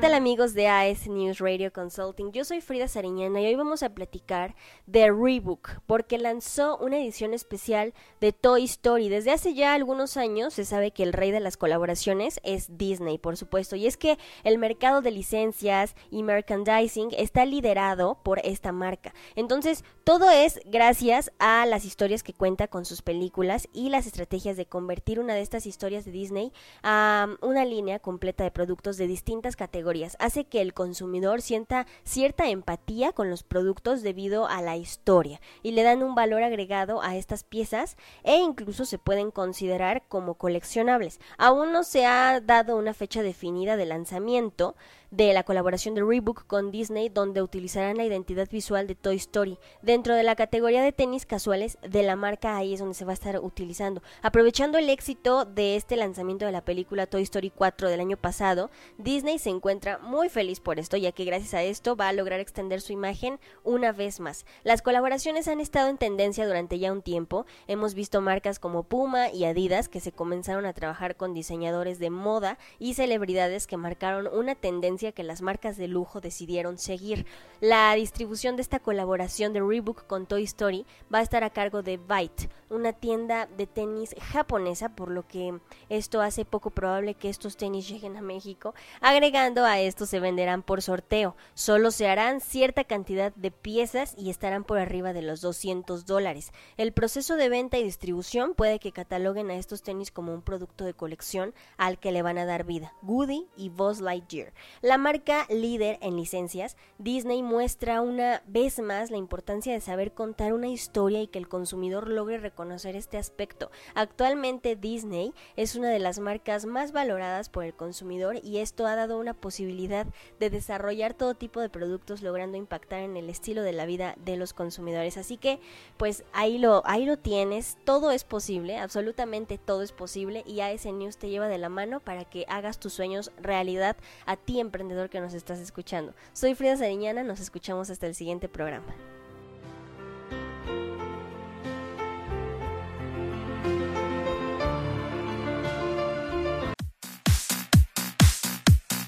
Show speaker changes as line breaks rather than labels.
tal amigos de AS News Radio Consulting? Yo soy Frida Sariñana y hoy vamos a platicar de Rebook porque lanzó una edición especial de Toy Story. Desde hace ya algunos años se sabe que el rey de las colaboraciones es Disney, por supuesto, y es que el mercado de licencias y merchandising está liderado por esta marca. Entonces, todo es gracias a las historias que cuenta con sus películas y las estrategias de convertir una de estas historias de Disney a una línea completa de productos de distintas categorías hace que el consumidor sienta cierta empatía con los productos debido a la historia y le dan un valor agregado a estas piezas e incluso se pueden considerar como coleccionables. Aún no se ha dado una fecha definida de lanzamiento, de la colaboración de Reebok con Disney donde utilizarán la identidad visual de Toy Story. Dentro de la categoría de tenis casuales de la marca ahí es donde se va a estar utilizando. Aprovechando el éxito de este lanzamiento de la película Toy Story 4 del año pasado, Disney se encuentra muy feliz por esto ya que gracias a esto va a lograr extender su imagen una vez más. Las colaboraciones han estado en tendencia durante ya un tiempo. Hemos visto marcas como Puma y Adidas que se comenzaron a trabajar con diseñadores de moda y celebridades que marcaron una tendencia que las marcas de lujo decidieron seguir. La distribución de esta colaboración de Reebok con Toy Story va a estar a cargo de Byte, una tienda de tenis japonesa, por lo que esto hace poco probable que estos tenis lleguen a México. Agregando a esto se venderán por sorteo. Solo se harán cierta cantidad de piezas y estarán por arriba de los 200 dólares. El proceso de venta y distribución puede que cataloguen a estos tenis como un producto de colección al que le van a dar vida. Goody y Buzz Lightyear. La marca líder en licencias, Disney muestra una vez más la importancia de saber contar una historia y que el consumidor logre reconocer este aspecto. Actualmente Disney es una de las marcas más valoradas por el consumidor y esto ha dado una posibilidad de desarrollar todo tipo de productos logrando impactar en el estilo de la vida de los consumidores. Así que pues ahí lo ahí lo tienes, todo es posible, absolutamente todo es posible y AS News te lleva de la mano para que hagas tus sueños realidad a ti en emprendedor que nos estás escuchando. Soy Frida Sariñana, nos escuchamos hasta el siguiente programa.